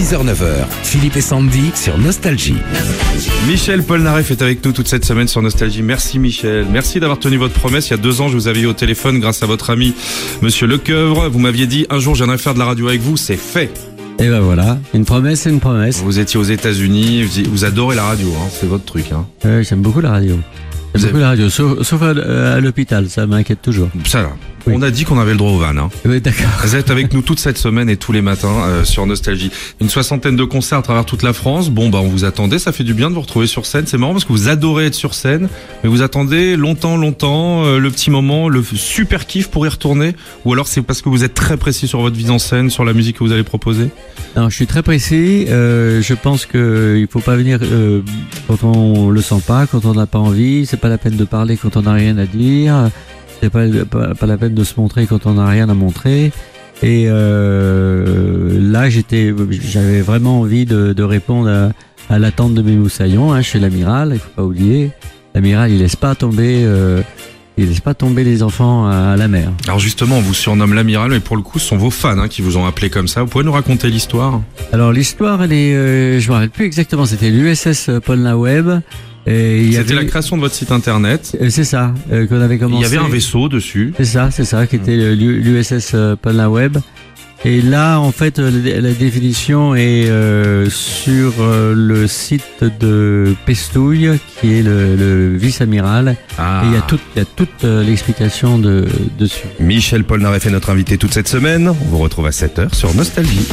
6h-9h, Philippe et Sandy sur Nostalgie. Michel Polnareff est avec nous toute cette semaine sur Nostalgie. Merci Michel. Merci d'avoir tenu votre promesse. Il y a deux ans, je vous avais eu au téléphone grâce à votre ami Monsieur Lecoeuvre. Vous m'aviez dit un jour, je viendrai faire de la radio avec vous. C'est fait. Et ben voilà, une promesse, c'est une promesse. Vous étiez aux États-Unis. Vous, adorez la radio. Hein. C'est votre truc. Hein. Euh, J'aime beaucoup la radio. J'aime beaucoup avez- la radio, sauf, sauf à, à l'hôpital, ça m'inquiète toujours. Ça là. Oui. On a dit qu'on avait le droit au van. Hein. Oui, d'accord. Vous êtes avec nous toute cette semaine et tous les matins euh, sur Nostalgie. Une soixantaine de concerts à travers toute la France. Bon, bah, on vous attendait. Ça fait du bien de vous retrouver sur scène. C'est marrant parce que vous adorez être sur scène, mais vous attendez longtemps, longtemps euh, le petit moment, le super kiff pour y retourner. Ou alors c'est parce que vous êtes très précis sur votre mise en scène, sur la musique que vous allez proposer? Non, je suis très précis. Euh, je pense que il faut pas venir euh, quand on le sent pas, quand on n'a pas envie. C'est pas la peine de parler quand on n'a rien à dire. C'est pas, pas pas la peine de se montrer quand on n'a rien à montrer. Et euh, là, j'étais, j'avais vraiment envie de, de répondre à, à l'attente de mes moussaillons. Hein, chez l'amiral, il faut pas oublier. L'amiral, il laisse pas tomber. Euh, il laisse pas tomber les enfants à, la mer. Alors justement, on vous surnomme l'amiral, mais pour le coup, ce sont vos fans hein, qui vous ont appelé comme ça. Vous pouvez nous raconter l'histoire? Alors l'histoire, elle est, euh, je me rappelle plus exactement. C'était l'USS Polna Web. Il C'était avait- la création de votre site internet. Euh, C'est ça euh, qu'on avait Il commencé. y avait un vaisseau dessus. C'est ça, c'est ça, qui était l'USS euh, Web. Et là, en fait, euh, la, la définition est euh, sur euh, le site de Pestouille, qui est le, le vice-amiral. Ah. Et il y a toute, il y a toute euh, l'explication de, dessus. Michel Polnareff est notre invité toute cette semaine. On vous retrouve à 7h sur Nostalgie.